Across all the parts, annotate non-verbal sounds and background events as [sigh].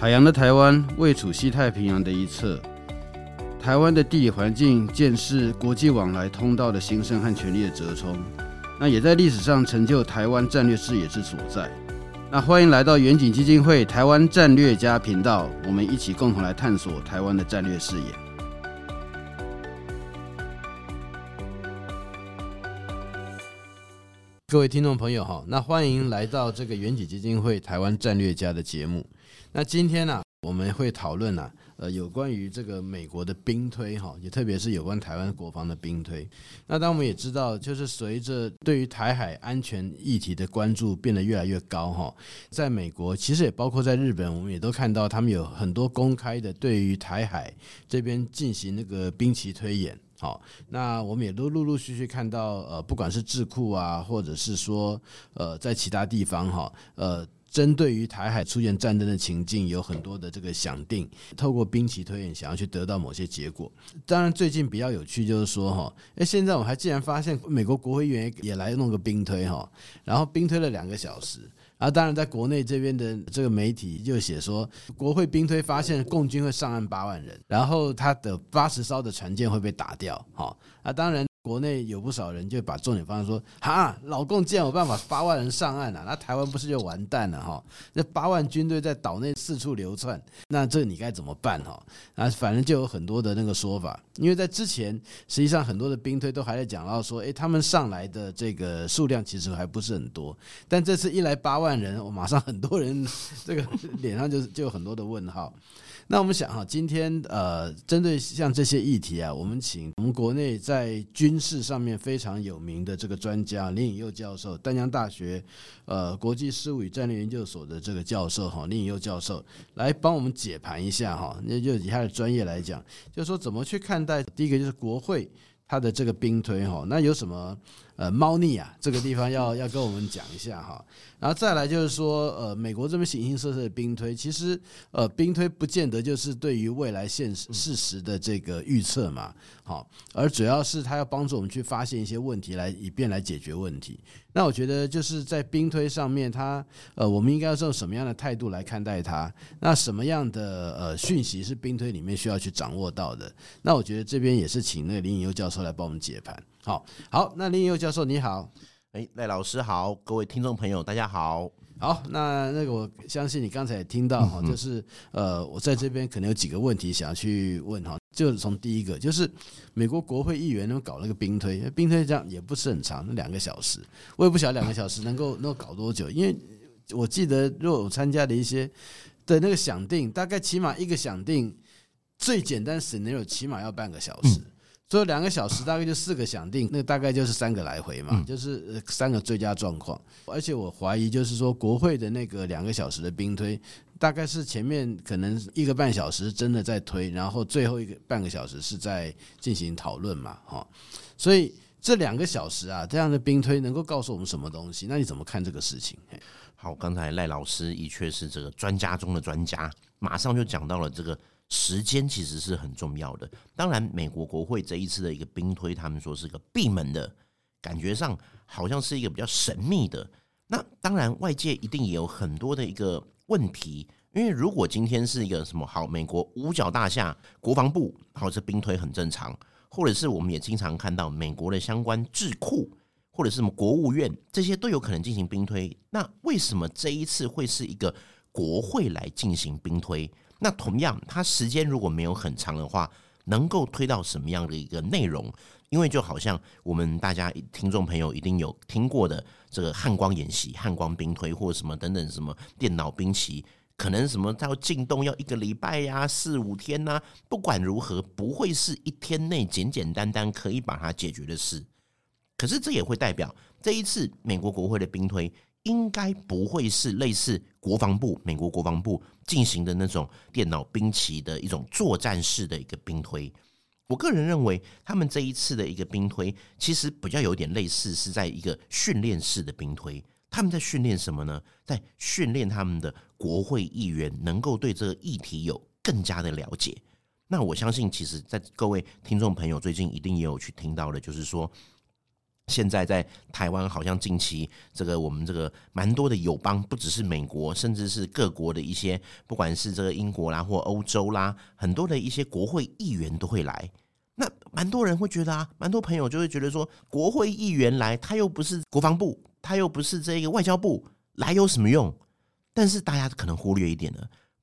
海洋的台湾位处西太平洋的一侧，台湾的地理环境见识国际往来通道的兴盛和权力的折冲，那也在历史上成就台湾战略视野之所在。那欢迎来到远景基金会台湾战略家频道，我们一起共同来探索台湾的战略视野。各位听众朋友好，那欢迎来到这个远景基金会台湾战略家的节目。那今天呢、我们会讨论呢、啊，呃，有关于这个美国的兵推哈，也特别是有关台湾国防的兵推。那当我们也知道，就是随着对于台海安全议题的关注变得越来越高哈，在美国，其实也包括在日本，我们也都看到他们有很多公开的对于台海这边进行那个兵棋推演。好，那我们也都陆陆续续看到，呃，不管是智库啊，或者是说，呃，在其他地方哈，呃。针对于台海出现战争的情境，有很多的这个想定，透过兵棋推演，想要去得到某些结果。当然，最近比较有趣就是说，哈，哎，现在我还竟然发现美国国会议员也来弄个兵推，哈，然后兵推了两个小时。啊，当然，在国内这边的这个媒体就写说，国会兵推发现共军会上岸八万人，然后他的八十艘的船舰会被打掉，哈。啊，当然。国内有不少人就把重点放在说，哈，老共既然有办法八万人上岸了，那台湾不是就完蛋了哈？那八万军队在岛内四处流窜，那这你该怎么办哈？啊，反正就有很多的那个说法，因为在之前实际上很多的兵推都还在讲到说，诶，他们上来的这个数量其实还不是很多，但这次一来八万人，我马上很多人这个脸上就就有很多的问号。那我们想哈，今天呃，针对像这些议题啊，我们请我们国内在军事上面非常有名的这个专家林颖佑教授，丹江大学呃国际事务与战略研究所的这个教授哈，林颖佑教授来帮我们解盘一下哈，那就以他的专业来讲，就是说怎么去看待第一个就是国会他的这个兵推哈，那有什么呃猫腻啊？这个地方要 [laughs] 要跟我们讲一下哈。然后再来就是说，呃，美国这边形形色色的兵推，其实，呃，兵推不见得就是对于未来现实事实的这个预测嘛，好，而主要是它要帮助我们去发现一些问题，来以便来解决问题。那我觉得就是在兵推上面，它，呃，我们应该要用什么样的态度来看待它？那什么样的呃讯息是兵推里面需要去掌握到的？那我觉得这边也是请那个林颖佑教授来帮我们解盘。好，好，那林颖佑教授你好。哎，赖老师好，各位听众朋友大家好。好，那那个我相信你刚才也听到哈，就是呃，我在这边可能有几个问题想要去问哈，就是从第一个，就是美国国会议员能搞那个兵推，兵推这样也不是很长，两个小时，我也不晓得两个小时 [laughs] 能够能够搞多久，因为我记得如果我参加的一些的那个想定，大概起码一个想定最简单 scenario 起码要半个小时。所以两个小时大概就四个响定，那大概就是三个来回嘛，就是三个最佳状况。而且我怀疑，就是说国会的那个两个小时的兵推，大概是前面可能一个半小时真的在推，然后最后一个半个小时是在进行讨论嘛，哈。所以这两个小时啊，这样的兵推能够告诉我们什么东西？那你怎么看这个事情？好，刚才赖老师的确是这个专家中的专家，马上就讲到了这个。时间其实是很重要的。当然，美国国会这一次的一个兵推，他们说是一个闭门的，感觉上好像是一个比较神秘的。那当然，外界一定也有很多的一个问题，因为如果今天是一个什么好，美国五角大厦国防部，好，这兵推很正常，或者是我们也经常看到美国的相关智库，或者是什么国务院，这些都有可能进行兵推。那为什么这一次会是一个国会来进行兵推？那同样，它时间如果没有很长的话，能够推到什么样的一个内容？因为就好像我们大家听众朋友一定有听过的这个汉光演习、汉光兵推或什么等等什么电脑兵棋，可能什么到进洞要一个礼拜呀、四五天呐。不管如何，不会是一天内简简单单可以把它解决的事。可是这也会代表这一次美国国会的兵推。应该不会是类似国防部、美国国防部进行的那种电脑兵棋的一种作战式的一个兵推。我个人认为，他们这一次的一个兵推，其实比较有点类似是在一个训练式的兵推。他们在训练什么呢？在训练他们的国会议员能够对这个议题有更加的了解。那我相信，其实，在各位听众朋友最近一定也有去听到的，就是说。现在在台湾，好像近期这个我们这个蛮多的友邦，不只是美国，甚至是各国的一些，不管是这个英国啦或欧洲啦，很多的一些国会议员都会来。那蛮多人会觉得啊，蛮多朋友就会觉得说，国会议员来，他又不是国防部，他又不是这个外交部，来有什么用？但是大家可能忽略一点呢，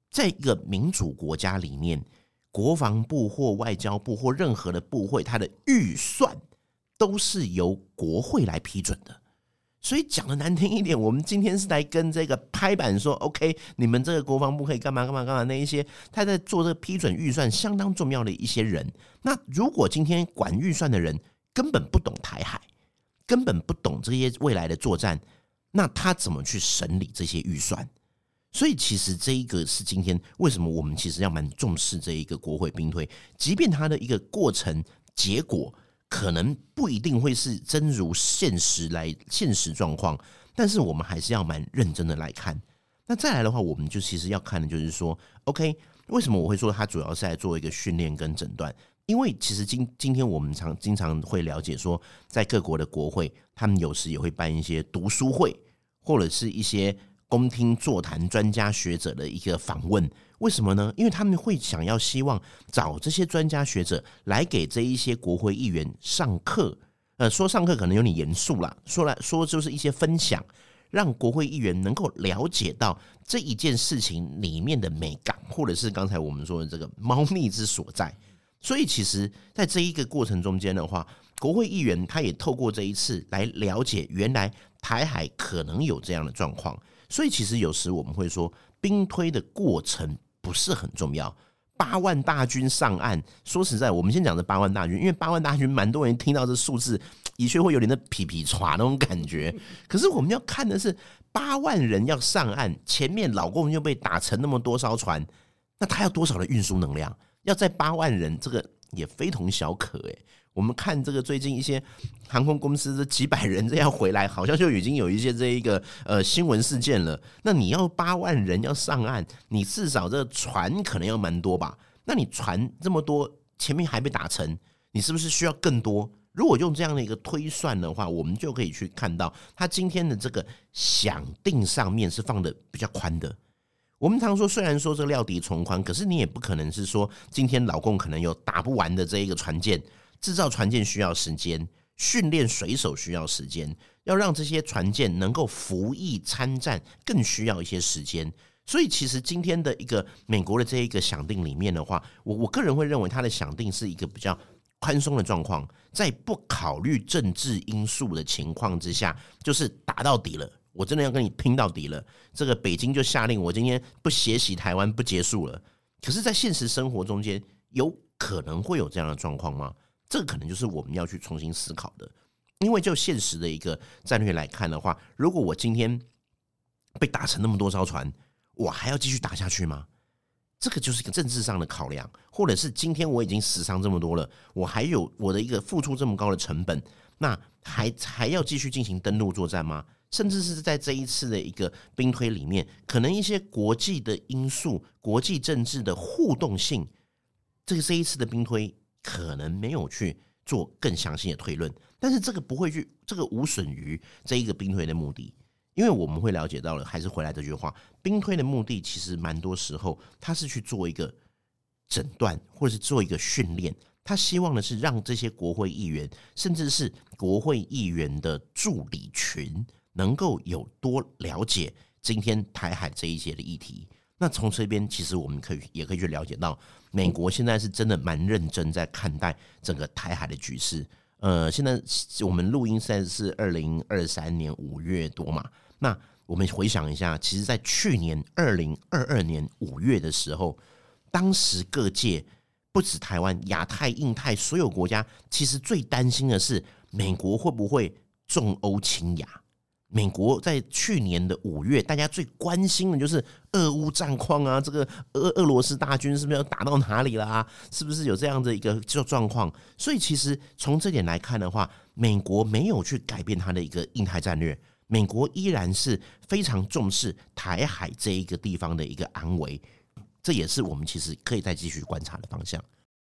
在一个民主国家里面，国防部或外交部或任何的部会，它的预算。都是由国会来批准的，所以讲的难听一点，我们今天是来跟这个拍板说，OK，你们这个国防部可以干嘛干嘛干嘛，那一些他在做这个批准预算相当重要的一些人，那如果今天管预算的人根本不懂台海，根本不懂这些未来的作战，那他怎么去审理这些预算？所以其实这一个是今天为什么我们其实要蛮重视这一个国会兵推，即便他的一个过程结果。可能不一定会是真如现实来现实状况，但是我们还是要蛮认真的来看。那再来的话，我们就其实要看的就是说，OK，为什么我会说它主要是来做一个训练跟诊断？因为其实今今天我们常经常会了解说，在各国的国会，他们有时也会办一些读书会，或者是一些公听座谈专家学者的一个访问。为什么呢？因为他们会想要希望找这些专家学者来给这一些国会议员上课。呃，说上课可能有点严肃啦，说来说就是一些分享，让国会议员能够了解到这一件事情里面的美感，或者是刚才我们说的这个猫腻之所在。所以，其实，在这一个过程中间的话，国会议员他也透过这一次来了解，原来台海可能有这样的状况。所以，其实有时我们会说，兵推的过程。不是很重要。八万大军上岸，说实在，我们先讲这八万大军，因为八万大军，蛮多人听到这数字，的确会有点那皮皮歘那种感觉。[laughs] 可是我们要看的是，八万人要上岸，前面老共又被打沉那么多艘船，那他要多少的运输能量？要在八万人，这个也非同小可诶。我们看这个最近一些航空公司的几百人这样回来，好像就已经有一些这一个呃新闻事件了。那你要八万人要上岸，你至少这船可能要蛮多吧？那你船这么多，前面还被打沉，你是不是需要更多？如果用这样的一个推算的话，我们就可以去看到，他今天的这个想定上面是放的比较宽的。我们常说，虽然说这料敌从宽，可是你也不可能是说今天老共可能有打不完的这一个船舰。制造船舰需要时间，训练水手需要时间，要让这些船舰能够服役参战，更需要一些时间。所以，其实今天的一个美国的这一个想定里面的话，我我个人会认为，它的想定是一个比较宽松的状况，在不考虑政治因素的情况之下，就是打到底了，我真的要跟你拼到底了。这个北京就下令，我今天不血洗台湾，不结束了。可是，在现实生活中间，有可能会有这样的状况吗？这个可能就是我们要去重新思考的，因为就现实的一个战略来看的话，如果我今天被打成那么多艘船，我还要继续打下去吗？这个就是一个政治上的考量，或者是今天我已经死伤这么多了，我还有我的一个付出这么高的成本，那还还要继续进行登陆作战吗？甚至是在这一次的一个兵推里面，可能一些国际的因素、国际政治的互动性，这个这一次的兵推。可能没有去做更详细的推论，但是这个不会去，这个无损于这一个兵推的目的，因为我们会了解到了，还是回来这句话，兵推的目的其实蛮多时候，他是去做一个诊断，或者是做一个训练，他希望的是让这些国会议员，甚至是国会议员的助理群，能够有多了解今天台海这一些的议题。那从这边，其实我们可以也可以去了解到，美国现在是真的蛮认真在看待整个台海的局势。呃，现在我们录音现在是二零二三年五月多嘛？那我们回想一下，其实，在去年二零二二年五月的时候，当时各界不止台湾、亚太、印太所有国家，其实最担心的是美国会不会重欧轻亚。美国在去年的五月，大家最关心的就是俄乌战况啊，这个俄俄罗斯大军是不是要打到哪里了啊？是不是有这样的一个状状况？所以其实从这点来看的话，美国没有去改变它的一个印太战略，美国依然是非常重视台海这一个地方的一个安危，这也是我们其实可以再继续观察的方向。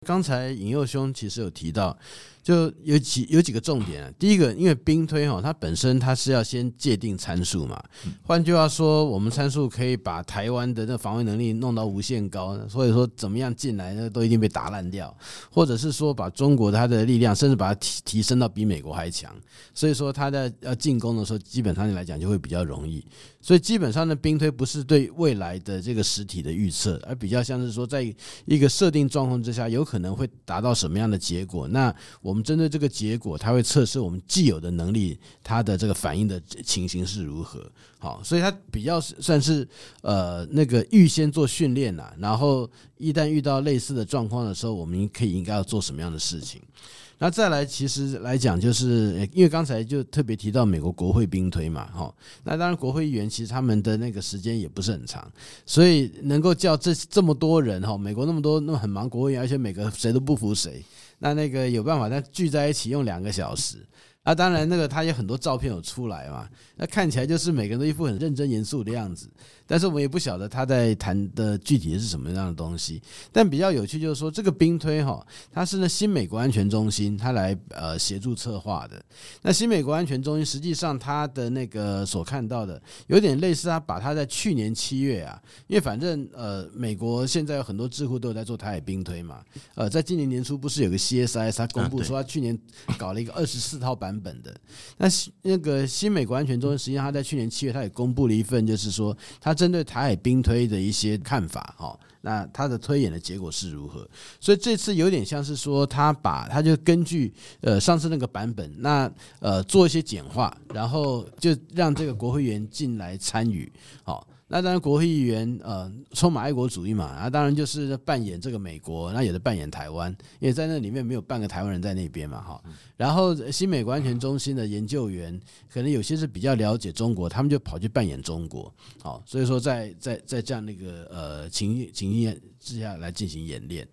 刚才尹佑兄其实有提到。就有几有几个重点啊。第一个，因为兵推哈，它本身它是要先界定参数嘛。换句话说，我们参数可以把台湾的那防卫能力弄到无限高，所以说怎么样进来，呢都一定被打烂掉，或者是说把中国它的力量，甚至把它提提升到比美国还强。所以说，它在要进攻的时候，基本上来讲就会比较容易。所以基本上的兵推不是对未来的这个实体的预测，而比较像是说，在一个设定状况之下，有可可能会达到什么样的结果。那我们针对这个结果，它会测试我们既有的能力，它的这个反应的情形是如何。好，所以它比较算是呃那个预先做训练了，然后一旦遇到类似的状况的时候，我们可以应该要做什么样的事情。那再来，其实来讲，就是因为刚才就特别提到美国国会兵推嘛，哈，那当然国会议员其实他们的那个时间也不是很长，所以能够叫这这么多人哈，美国那么多那么很忙国会议员，而且每个谁都不服谁，那那个有办法，他聚在一起用两个小时。啊，当然，那个他有很多照片有出来嘛，那看起来就是每个人都一副很认真严肃的样子，但是我们也不晓得他在谈的具体是什么样的东西。但比较有趣就是说，这个兵推哈，它是呢新美国安全中心他来呃协助策划的。那新美国安全中心实际上他的那个所看到的有点类似，他把他在去年七月啊，因为反正呃美国现在有很多智库都有在做台海兵推嘛，呃，在今年年初不是有个 CSIS 他公布说他去年搞了一个二十四套版。版本的那那个新美国安全中心，实际上他在去年七月，他也公布了一份，就是说他针对台海兵推的一些看法，哈，那他的推演的结果是如何？所以这次有点像是说，他把他就根据呃上次那个版本，那呃做一些简化，然后就让这个国会员进来参与，好。那当然，国会议员呃充满爱国主义嘛，啊，当然就是扮演这个美国，那有的扮演台湾，因为在那里面没有半个台湾人在那边嘛，哈。然后新美国安全中心的研究员，可能有些是比较了解中国，他们就跑去扮演中国，好，所以说在在在这样那个呃情情境之下来进行演练。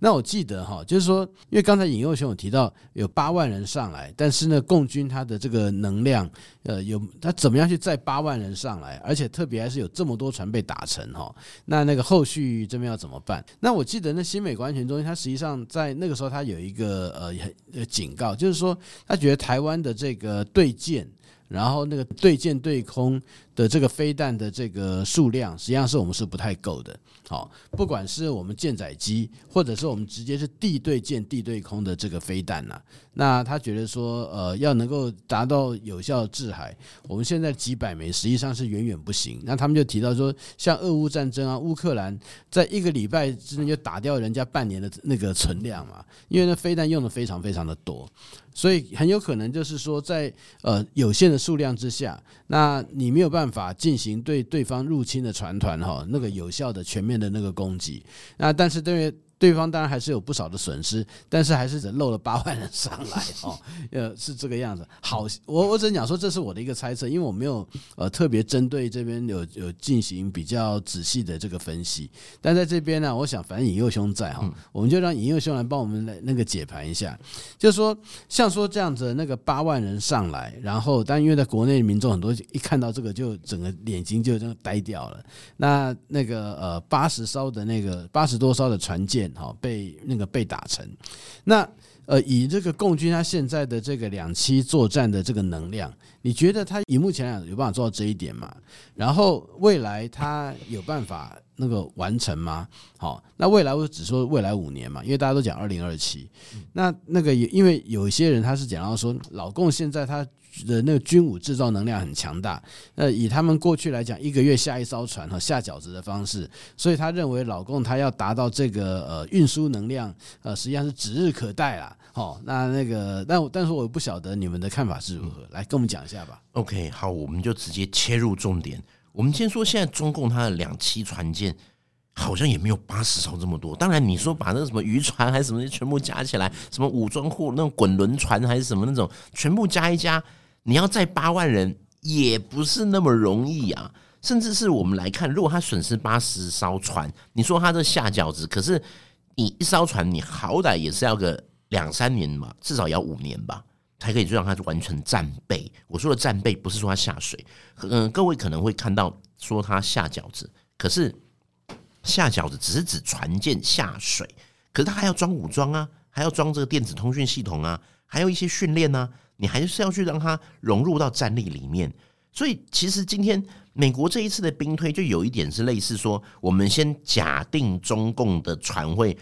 那我记得哈，就是说，因为刚才尹佑雄有提到有八万人上来，但是呢，共军他的这个能量，呃，有他怎么样去载八万人上来，而且特别还是有这么么多船被打沉哈，那那个后续这边要怎么办？那我记得那新美国安全中心，他实际上在那个时候他有一个呃呃警告，就是说他觉得台湾的这个对舰，然后那个对舰对空的这个飞弹的这个数量，实际上是我们是不太够的。好，不管是我们舰载机，或者是我们直接是地对舰、地对空的这个飞弹呐，那他觉得说，呃，要能够达到有效制海，我们现在几百枚实际上是远远不行。那他们就提到说，像俄乌战争啊，乌克兰在一个礼拜之内就打掉人家半年的那个存量嘛，因为那飞弹用的非常非常的多。所以很有可能就是说，在呃有限的数量之下，那你没有办法法进行对对方入侵的船团哈那个有效的全面的那个攻击。那但是对于对方当然还是有不少的损失，但是还是只漏了八万人上来 [laughs] 哦，呃，是这个样子。好，我我只能讲说这是我的一个猜测，因为我没有呃特别针对这边有有进行比较仔细的这个分析。但在这边呢，我想反正引诱兄在哈，我们就让引诱兄来帮我们来那个解盘一下，就是说像说这样子那个八万人上来，然后但因为在国内民众很多一看到这个就整个眼睛就这样呆掉了。那那个呃八十艘的那个八十多艘的船舰。好，被那个被打成。那呃，以这个共军他现在的这个两栖作战的这个能量，你觉得他以目前来讲有办法做到这一点吗？然后未来他有办法那个完成吗？好，那未来我只说未来五年嘛，因为大家都讲二零二七。那那个也因为有一些人他是讲到说，老共现在他。的那个军武制造能量很强大，那以他们过去来讲，一个月下一艘船和下饺子的方式，所以他认为老共他要达到这个呃运输能量呃实际上是指日可待啦。好，那那个但但是我不晓得你们的看法是如何，来跟我们讲一下吧。OK，好，我们就直接切入重点。我们先说现在中共它的两栖船舰好像也没有八十艘这么多。当然你说把那什么渔船还是什么全部加起来，什么武装货那种滚轮船还是什么那种全部加一加。你要载八万人也不是那么容易啊，甚至是我们来看，如果他损失八十艘船，你说他这下饺子，可是你一艘船，你好歹也是要个两三年嘛，至少要五年吧，才可以去让他完成战备。我说的战备不是说他下水，嗯，各位可能会看到说他下饺子，可是下饺子只是指船舰下水。可是他还要装武装啊，还要装这个电子通讯系统啊，还有一些训练啊，你还是要去让他融入到战力里面。所以，其实今天美国这一次的兵推，就有一点是类似说，我们先假定中共的船会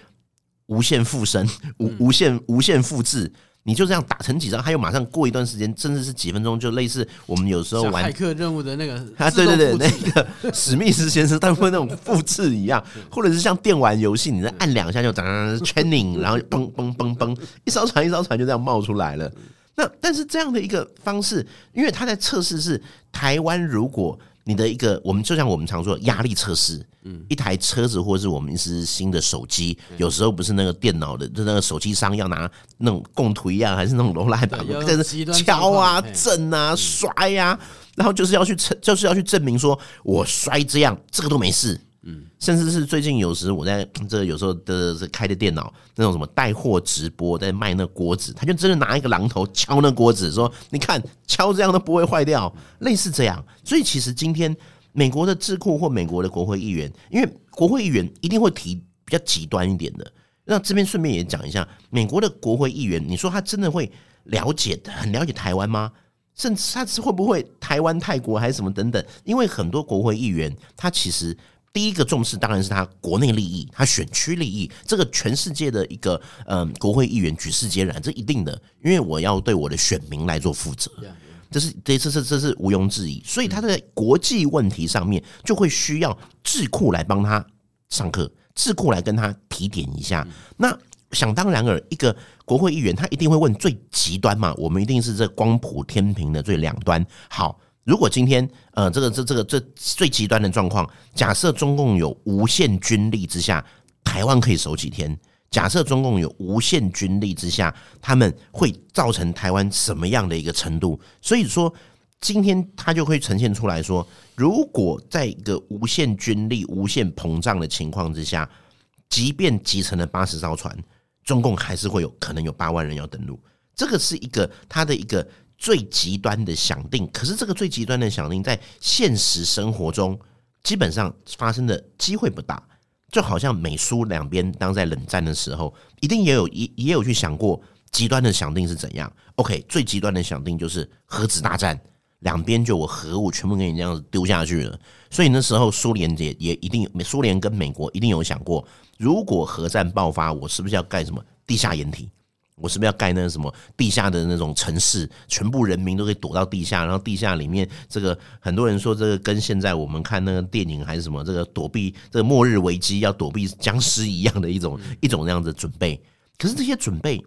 无限附身、无无限无限复制。你就这样打成几张，他又马上过一段时间，甚至是几分钟，就类似我们有时候玩骇客任务的那个 [laughs] 啊，对对对，那个史密斯先生他们会那种复制一样，或者是像电玩游戏，你再按两下就噔 training，然后嘣嘣嘣嘣，一艘船一艘船就这样冒出来了。那但是这样的一个方式，因为他在测试是台湾如果。你的一个，我们就像我们常说压力测试，嗯，一台车子或者是我们一支新的手机，有时候不是那个电脑的，就那个手机商要拿那种供图一样，还是那种罗赖板，在那敲啊、震啊、摔呀，然后就是要去测，就是要去证明说我摔这样，这个都没事。嗯，甚至是最近有时我在 [clears throat] 这有时候的开的电脑那种什么带货直播在卖那锅子，他就真的拿一个榔头敲那锅子，说你看敲这样都不会坏掉，类似这样。所以其实今天美国的智库或美国的国会议员，因为国会议员一定会提比较极端一点的，那这边顺便也讲一下，美国的国会议员，你说他真的会了解很了解台湾吗？甚至他是会不会台湾泰国还是什么等等？因为很多国会议员他其实。第一个重视当然是他国内利益，他选区利益，这个全世界的一个嗯国会议员举世皆然，这一定的，因为我要对我的选民来做负责，这是这这是这是毋庸置疑。所以他在国际问题上面就会需要智库来帮他上课，智库来跟他提点一下。那想当然尔，一个国会议员他一定会问最极端嘛，我们一定是这光谱天平的最两端。好。如果今天，呃，这个这这个这最极端的状况，假设中共有无限军力之下，台湾可以守几天？假设中共有无限军力之下，他们会造成台湾什么样的一个程度？所以说，今天他就会呈现出来说，如果在一个无限军力、无限膨胀的情况之下，即便集成了八十艘船，中共还是会有可能有八万人要登陆。这个是一个他的一个。最极端的想定，可是这个最极端的想定在现实生活中基本上发生的机会不大。就好像美苏两边当在冷战的时候，一定也有也也有去想过极端的想定是怎样。OK，最极端的想定就是核子大战，两边就我核武全部给你这样子丢下去了。所以那时候苏联也也一定，苏联跟美国一定有想过，如果核战爆发，我是不是要盖什么地下掩体？我是不是要盖那个什么地下的那种城市，全部人民都可以躲到地下，然后地下里面这个很多人说这个跟现在我们看那个电影还是什么这个躲避这个末日危机要躲避僵尸一样的一种一种那样的准备。可是这些准备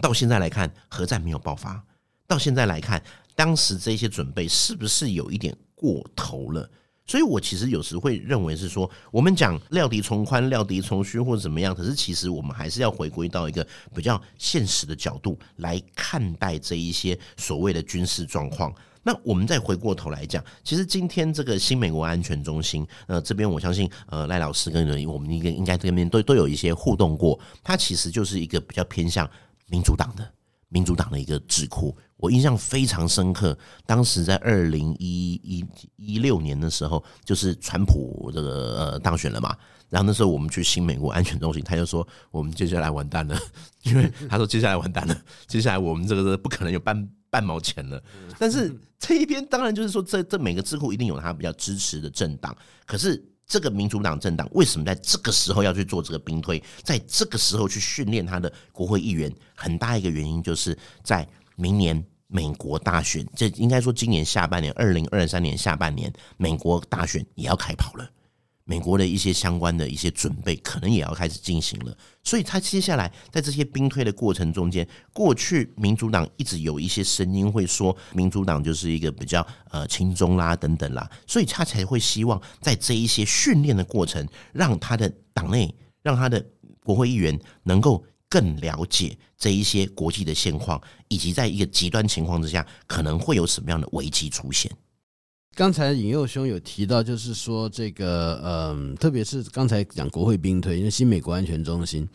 到现在来看，核战没有爆发，到现在来看，当时这些准备是不是有一点过头了？所以，我其实有时会认为是说，我们讲料敌从宽、料敌从虚或者怎么样，可是其实我们还是要回归到一个比较现实的角度来看待这一些所谓的军事状况。那我们再回过头来讲，其实今天这个新美国安全中心，呃，这边我相信，呃，赖老师跟人我们应该应该这边都都有一些互动过，它其实就是一个比较偏向民主党的民主党的一个智库。我印象非常深刻，当时在二零一一一六年的时候，就是川普这个呃当选了嘛，然后那时候我们去新美国安全中心，他就说我们接下来完蛋了，[laughs] 因为他说接下来完蛋了，接下来我们这个是不可能有半半毛钱了。但是这一边当然就是说，这这每个智库一定有他比较支持的政党，可是这个民主党政党为什么在这个时候要去做这个兵推，在这个时候去训练他的国会议员，很大一个原因就是在。明年美国大选，这应该说今年下半年，二零二三年下半年，美国大选也要开跑了。美国的一些相关的一些准备，可能也要开始进行了。所以，他接下来在这些兵推的过程中间，过去民主党一直有一些声音会说，民主党就是一个比较呃轻中啦等等啦，所以他才会希望在这一些训练的过程，让他的党内，让他的国会议员能够。更了解这一些国际的现况，以及在一个极端情况之下，可能会有什么样的危机出现。刚才尹佑兄有提到，就是说这个，嗯，特别是刚才讲国会兵推，因为新美国安全中心，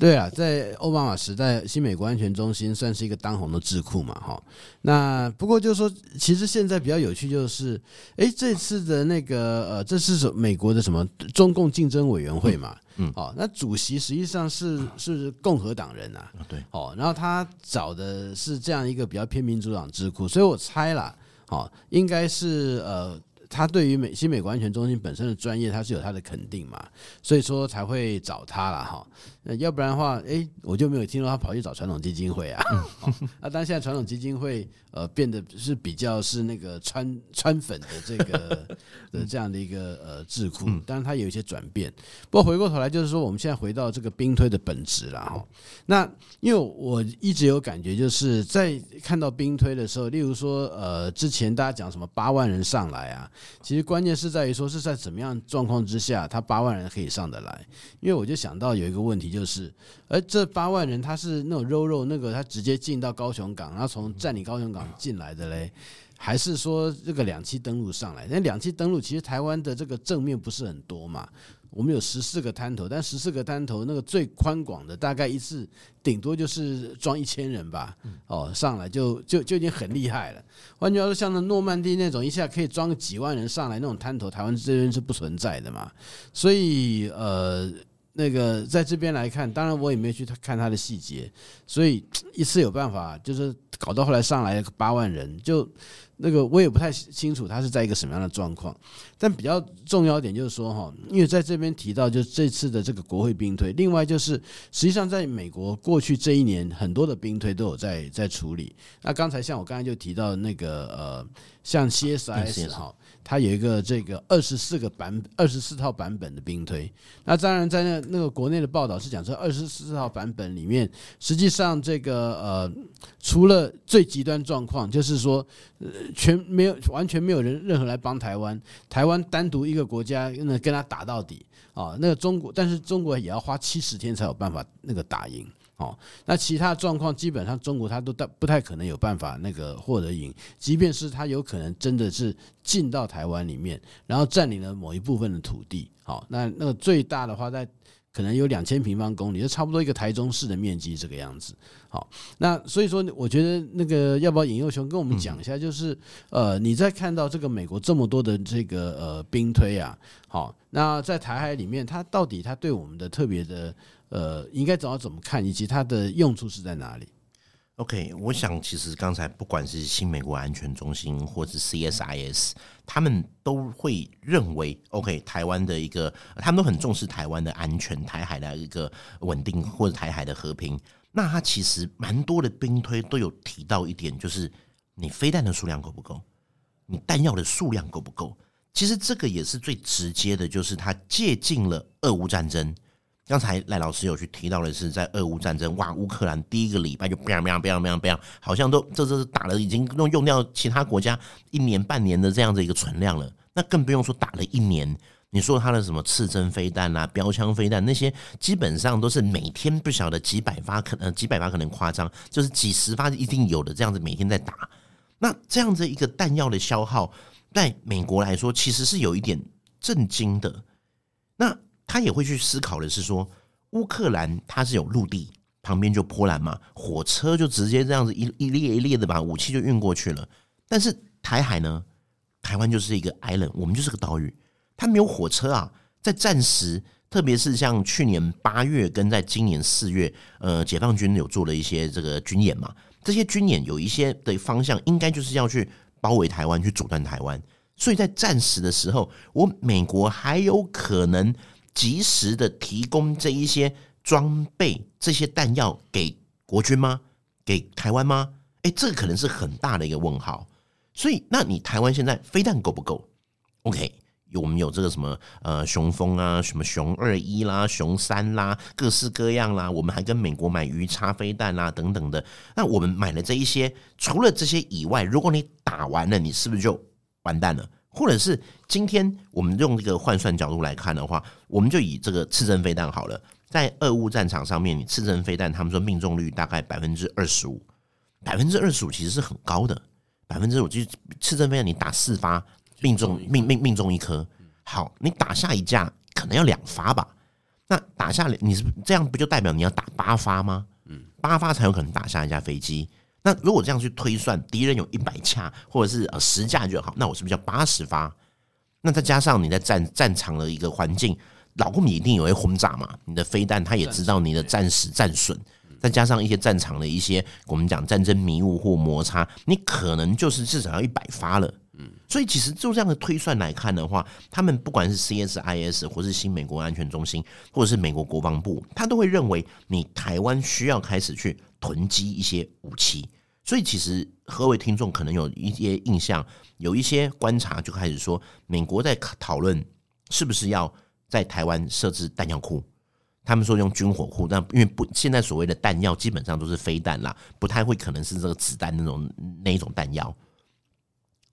对啊，在奥巴马时代，新美国安全中心算是一个当红的智库嘛，哈。那不过就是说，其实现在比较有趣就是，哎，这次的那个呃，这是美国的什么中共竞争委员会嘛，嗯，哦，那主席实际上是是共和党人啊，对，哦，然后他找的是这样一个比较偏民主党智库，所以我猜啦，好，应该是呃。他对于美新美国安全中心本身的专业，他是有他的肯定嘛，所以说才会找他了哈。那要不然的话，哎，我就没有听说他跑去找传统基金会啊。那当然现在传统基金会呃变得是比较是那个川川粉的这个 [laughs] 的这样的一个呃智库，当然它有一些转变。不过回过头来就是说，我们现在回到这个兵推的本质了哈。那因为我一直有感觉，就是在看到兵推的时候，例如说呃之前大家讲什么八万人上来啊。其实关键是在于说是在怎么样状况之下，他八万人可以上得来。因为我就想到有一个问题，就是，而这八万人他是那种肉肉那个，他直接进到高雄港，然后从占领高雄港进来的嘞，还是说这个两栖登陆上来？那两栖登陆其实台湾的这个正面不是很多嘛。我们有十四个滩头，但十四个滩头那个最宽广的，大概一次顶多就是装一千人吧。哦，上来就就就已经很厉害了。换句话说，像那诺曼底那种一下可以装个几万人上来那种滩头，台湾这边是不存在的嘛。所以呃，那个在这边来看，当然我也没有去看他的细节，所以 [tsk] 一次有办法，就是搞到后来上来八万人就。那个我也不太清楚，他是在一个什么样的状况，但比较重要一点就是说哈，因为在这边提到，就是这次的这个国会兵推，另外就是实际上在美国过去这一年，很多的兵推都有在在处理。那刚才像我刚才就提到那个呃，像 CSIS 哈。它有一个这个二十四个版二十四套版本的兵推，那当然在那那个国内的报道是讲说二十四套版本里面，实际上这个呃除了最极端状况，就是说呃全没有完全没有人任何来帮台湾，台湾单独一个国家那跟他打到底啊，那个中国但是中国也要花七十天才有办法那个打赢。哦，那其他状况基本上中国他都不太可能有办法那个获得赢，即便是他有可能真的是进到台湾里面，然后占领了某一部分的土地。好，那那个最大的话在可能有两千平方公里，就差不多一个台中市的面积这个样子。好，那所以说我觉得那个要不要引诱兄跟我们讲一下，就是呃你在看到这个美国这么多的这个呃兵推啊，好，那在台海里面，它到底它对我们的特别的。呃，应该怎么怎么看，以及它的用处是在哪里？OK，我想其实刚才不管是新美国安全中心或者 CSIS，他们都会认为，OK，台湾的一个，他们都很重视台湾的安全、台海的一个稳定或者台海的和平。那他其实蛮多的兵推都有提到一点，就是你飞弹的数量够不够，你弹药的数量够不够？其实这个也是最直接的，就是他借鉴了俄乌战争。刚才赖老师有去提到的是，在俄乌战争，哇，乌克兰第一个礼拜就砰砰砰砰砰，好像都这这是打了，已经用用掉其他国家一年半年的这样的一个存量了。那更不用说打了一年，你说他的什么刺针飞弹啊、标枪飞弹那些，基本上都是每天不晓得几百发，可能几百发可能夸张，就是几十发一定有的这样子每天在打。那这样子一个弹药的消耗，在美国来说其实是有一点震惊的。那。他也会去思考的是说，乌克兰它是有陆地，旁边就波兰嘛，火车就直接这样子一一列一列的把武器就运过去了。但是台海呢，台湾就是一个 island，我们就是个岛屿，它没有火车啊。在战时，特别是像去年八月跟在今年四月，呃，解放军有做了一些这个军演嘛，这些军演有一些的方向，应该就是要去包围台湾，去阻断台湾。所以在战时的时候，我美国还有可能。及时的提供这一些装备、这些弹药给国军吗？给台湾吗？诶，这个可能是很大的一个问号。所以，那你台湾现在飞弹够不够？OK，有我们有这个什么呃雄风啊，什么雄二一啦、雄三啦，各式各样啦。我们还跟美国买鱼叉飞弹啦等等的。那我们买了这一些，除了这些以外，如果你打完了，你是不是就完蛋了？或者是今天我们用这个换算角度来看的话，我们就以这个刺针飞弹好了，在俄乌战场上面，你刺针飞弹，他们说命中率大概百分之二十五，百分之二十五其实是很高的，百分之五就是刺针飞弹你打四发命中命命命中一颗，好，你打下一架可能要两发吧，那打下来，你是这样不就代表你要打八发吗？嗯，八发才有可能打下一架飞机。那如果这样去推算，敌人有一百架或者是呃十架就好，那我是不是要八十发？那再加上你在战战场的一个环境，老共一定也会轰炸嘛？你的飞弹他也知道你的战时战损，再加上一些战场的一些我们讲战争迷雾或摩擦，你可能就是至少要一百发了。嗯，所以其实就这样的推算来看的话，他们不管是 CSIS 或是新美国安全中心，或者是美国国防部，他都会认为你台湾需要开始去囤积一些武器。所以其实何为听众可能有一些印象，有一些观察就开始说，美国在讨论是不是要在台湾设置弹药库。他们说用军火库，但因为不现在所谓的弹药基本上都是飞弹啦，不太会可能是这个子弹那种那一种弹药。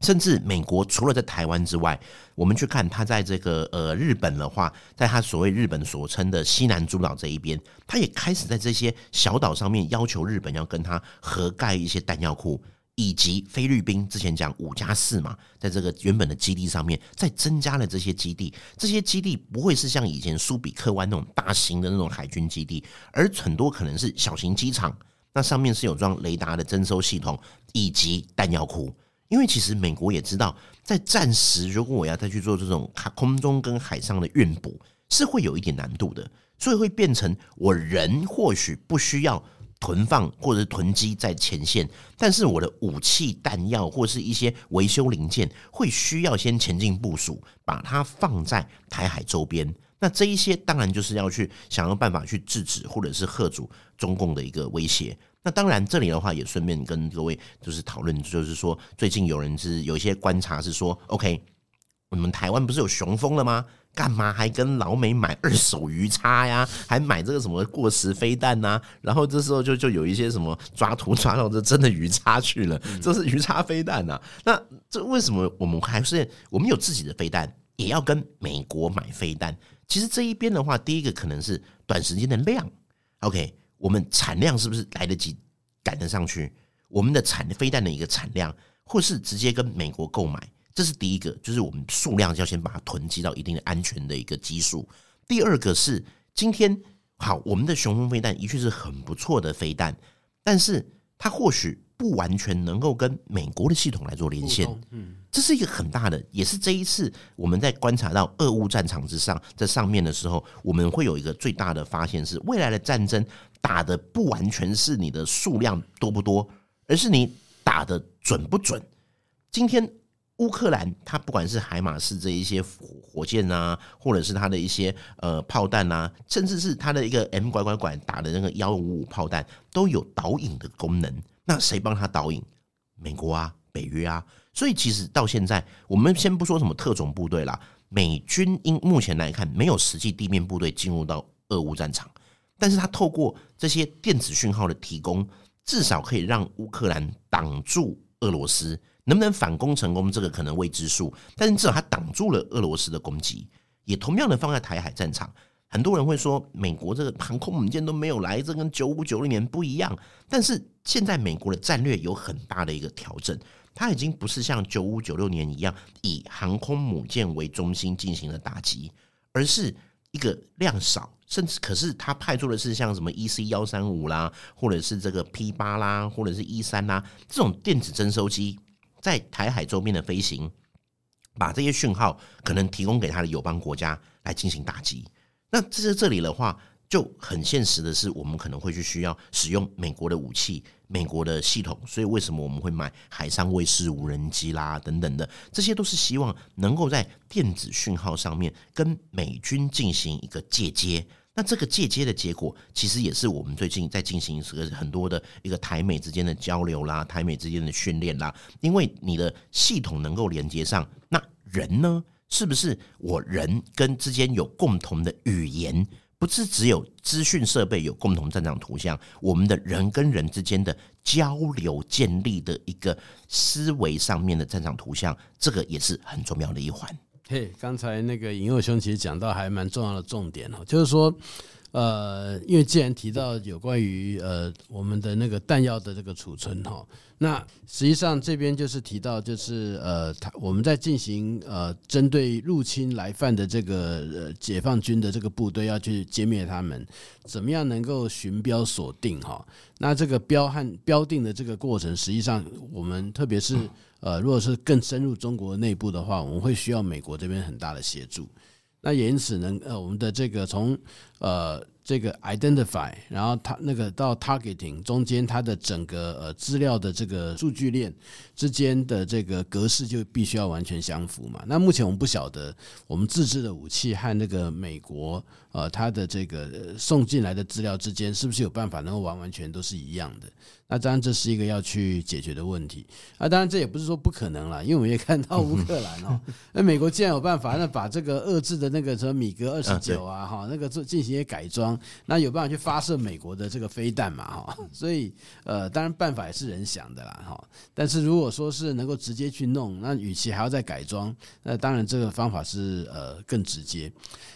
甚至美国除了在台湾之外，我们去看他在这个呃日本的话，在他所谓日本所称的西南诸岛这一边，他也开始在这些小岛上面要求日本要跟他合盖一些弹药库，以及菲律宾之前讲五加四嘛，在这个原本的基地上面再增加了这些基地，这些基地不会是像以前苏比克湾那种大型的那种海军基地，而很多可能是小型机场，那上面是有装雷达的征收系统以及弹药库。因为其实美国也知道，在战时如果我要再去做这种空中跟海上的运补，是会有一点难度的，所以会变成我人或许不需要囤放或者囤积在前线，但是我的武器弹药或是一些维修零件会需要先前进部署，把它放在台海周边。那这一些当然就是要去想要办法去制止或者是吓阻中共的一个威胁。那当然，这里的话也顺便跟各位就是讨论，就是说最近有人是有一些观察是说，OK，我们台湾不是有雄风了吗？干嘛还跟老美买二手鱼叉呀？还买这个什么过时飞弹呐？然后这时候就就有一些什么抓图抓到这真的鱼叉去了，这是鱼叉飞弹呐。那这为什么我们还是我们有自己的飞弹，也要跟美国买飞弹？其实这一边的话，第一个可能是短时间的量，OK。我们产量是不是来得及赶得上去？我们的产飞弹的一个产量，或是直接跟美国购买，这是第一个，就是我们数量要先把它囤积到一定的安全的一个基数。第二个是今天好，我们的雄风飞弹的确是很不错的飞弹，但是它或许不完全能够跟美国的系统来做连线。嗯。这是一个很大的，也是这一次我们在观察到俄乌战场之上，在上面的时候，我们会有一个最大的发现是，未来的战争打的不完全是你的数量多不多，而是你打的准不准。今天乌克兰它不管是海马斯这一些火箭啊，或者是它的一些呃炮弹啊，甚至是它的一个 M 拐拐拐打的那个幺五五炮弹，都有导引的功能。那谁帮他导引？美国啊，北约啊。所以其实到现在，我们先不说什么特种部队啦，美军因目前来看没有实际地面部队进入到俄乌战场，但是他透过这些电子讯号的提供，至少可以让乌克兰挡住俄罗斯，能不能反攻成功，这个可能未知数，但是至少他挡住了俄罗斯的攻击，也同样的放在台海战场。很多人会说，美国这个航空母舰都没有来，这跟九五九六年不一样，但是现在美国的战略有很大的一个调整。它已经不是像九五九六年一样以航空母舰为中心进行了打击，而是一个量少，甚至可是他派出的是像什么 EC 幺三五啦，或者是这个 P 八啦，或者是 E 三啦这种电子侦收机，在台海周边的飞行，把这些讯号可能提供给他的友邦国家来进行打击。那这是这里的话。就很现实的是，我们可能会去需要使用美国的武器、美国的系统，所以为什么我们会买海上卫士无人机啦等等的，这些都是希望能够在电子讯号上面跟美军进行一个借接。那这个借接的结果，其实也是我们最近在进行这个很多的一个台美之间的交流啦、台美之间的训练啦。因为你的系统能够连接上，那人呢，是不是我人跟之间有共同的语言？不是只有资讯设备有共同战场图像，我们的人跟人之间的交流建立的一个思维上面的战场图像，这个也是很重要的一环。嘿，刚才那个尹佑兄其实讲到还蛮重要的重点哦，就是说，呃，因为既然提到有关于呃我们的那个弹药的这个储存哈，那实际上这边就是提到就是呃，他我们在进行呃针对入侵来犯的这个呃解放军的这个部队要去歼灭他们，怎么样能够寻标锁定哈？那这个标和标定的这个过程，实际上我们特别是呃，如果是更深入中国内部的话，我们会需要美国这边很大的协助。那也因此呢，呃，我们的这个从呃这个 identify，然后它那个到 targeting 中间，它的整个呃资料的这个数据链之间的这个格式就必须要完全相符嘛。那目前我们不晓得我们自制的武器和那个美国呃它的这个送进来的资料之间是不是有办法能够完完全都是一样的？那当然这是一个要去解决的问题。啊，当然这也不是说不可能了，因为我们也看到乌克兰哦，那 [laughs] 美国既然有办法，那把这个遏制的那个什么米格二十九啊哈，那个做进行一些改装，那有办法去发射美国的这个飞弹嘛哈。所以呃，当然办法也是人想的啦哈。但是如果如果说是能够直接去弄，那与其还要再改装，那当然这个方法是呃更直接。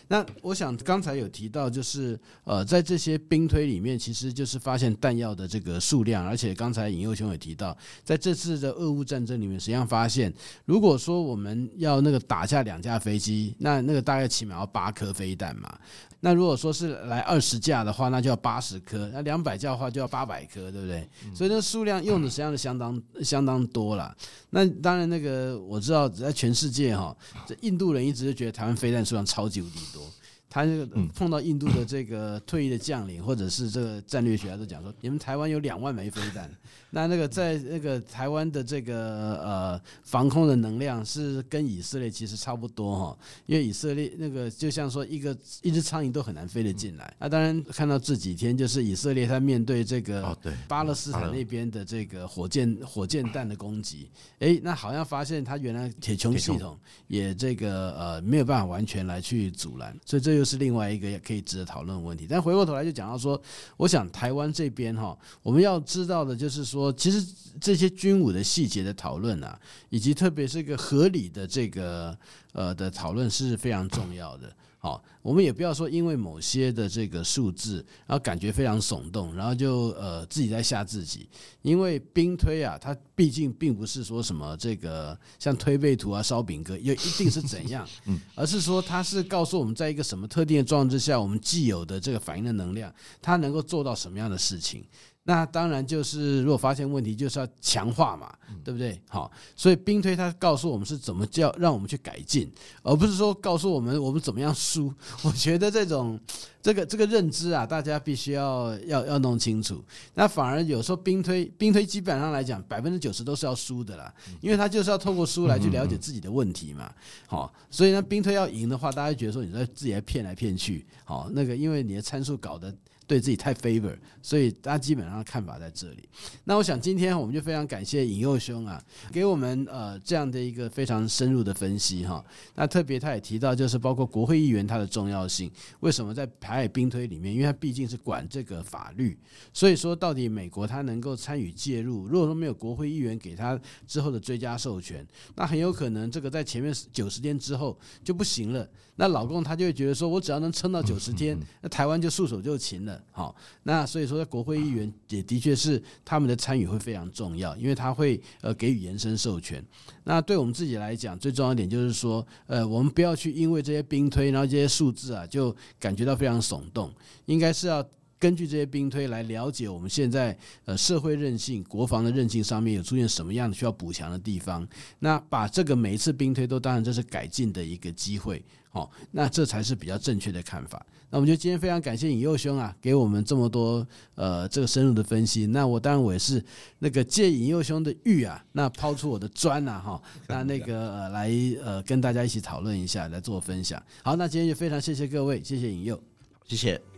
那我想刚才有提到，就是呃，在这些兵推里面，其实就是发现弹药的这个数量，而且刚才引诱兄也提到，在这次的俄乌战争里面，实际上发现，如果说我们要那个打下两架飞机，那那个大概起码要八颗飞弹嘛。那如果说是来二十架的话，那就要八十颗；那两百架的话就要八百颗，对不对？所以那数量用的实际上是相当相当多了。那当然，那个我知道在全世界哈，这印度人一直都觉得台湾飞弹数量超级无敌多。他这个碰到印度的这个退役的将领，或者是这个战略学家都讲说，你们台湾有两万枚飞弹，[laughs] 那那个在那个台湾的这个呃防空的能量是跟以色列其实差不多哈，因为以色列那个就像说一个一只苍蝇都很难飞得进来。那当然看到这几天就是以色列他面对这个巴勒斯坦那边的这个火箭火箭弹的攻击，哎，那好像发现他原来铁穹系统也这个呃没有办法完全来去阻拦，所以这。又是另外一个可以值得讨论的问题，但回过头来就讲到说，我想台湾这边哈，我们要知道的就是说，其实这些军武的细节的讨论啊，以及特别是一个合理的这个呃的讨论是非常重要的。好，我们也不要说因为某些的这个数字，然后感觉非常耸动，然后就呃自己在吓自己。因为兵推啊，它毕竟并不是说什么这个像推背图啊、烧饼哥，又一定是怎样，[laughs] 而是说它是告诉我们在一个什么特定的状况之下，我们既有的这个反应的能量，它能够做到什么样的事情。那当然就是，如果发现问题，就是要强化嘛，对不对？好，所以兵推它告诉我们是怎么叫让我们去改进，而不是说告诉我们我们怎么样输。我觉得这种这个这个认知啊，大家必须要要要弄清楚。那反而有时候兵推兵推基本上来讲，百分之九十都是要输的啦，因为他就是要透过输来去了解自己的问题嘛。好，所以呢，兵推要赢的话，大家觉得说你在自己在骗来骗去，好，那个因为你的参数搞得。对自己太 favor，所以大家基本上看法在这里。那我想今天我们就非常感谢尹佑兄啊，给我们呃这样的一个非常深入的分析哈。那特别他也提到，就是包括国会议员他的重要性。为什么在台海兵推里面？因为他毕竟是管这个法律，所以说到底美国他能够参与介入。如果说没有国会议员给他之后的追加授权，那很有可能这个在前面九十天之后就不行了。那老共他就会觉得说，我只要能撑到九十天，那台湾就束手就擒了。好，那所以说，国会议员也的确是他们的参与会非常重要，因为他会呃给予延伸授权。那对我们自己来讲，最重要一点就是说，呃，我们不要去因为这些兵推，然后这些数字啊，就感觉到非常耸动，应该是要。根据这些兵推来了解我们现在呃社会韧性、国防的韧性上面有出现什么样的需要补强的地方，那把这个每一次兵推都当成这是改进的一个机会，好，那这才是比较正确的看法。那我们就今天非常感谢尹佑兄啊，给我们这么多呃这个深入的分析。那我当然我也是那个借尹佑兄的玉啊，那抛出我的砖呐哈，[laughs] 那那个呃来呃跟大家一起讨论一下，来做分享。好，那今天就非常谢谢各位，谢谢尹佑，谢谢。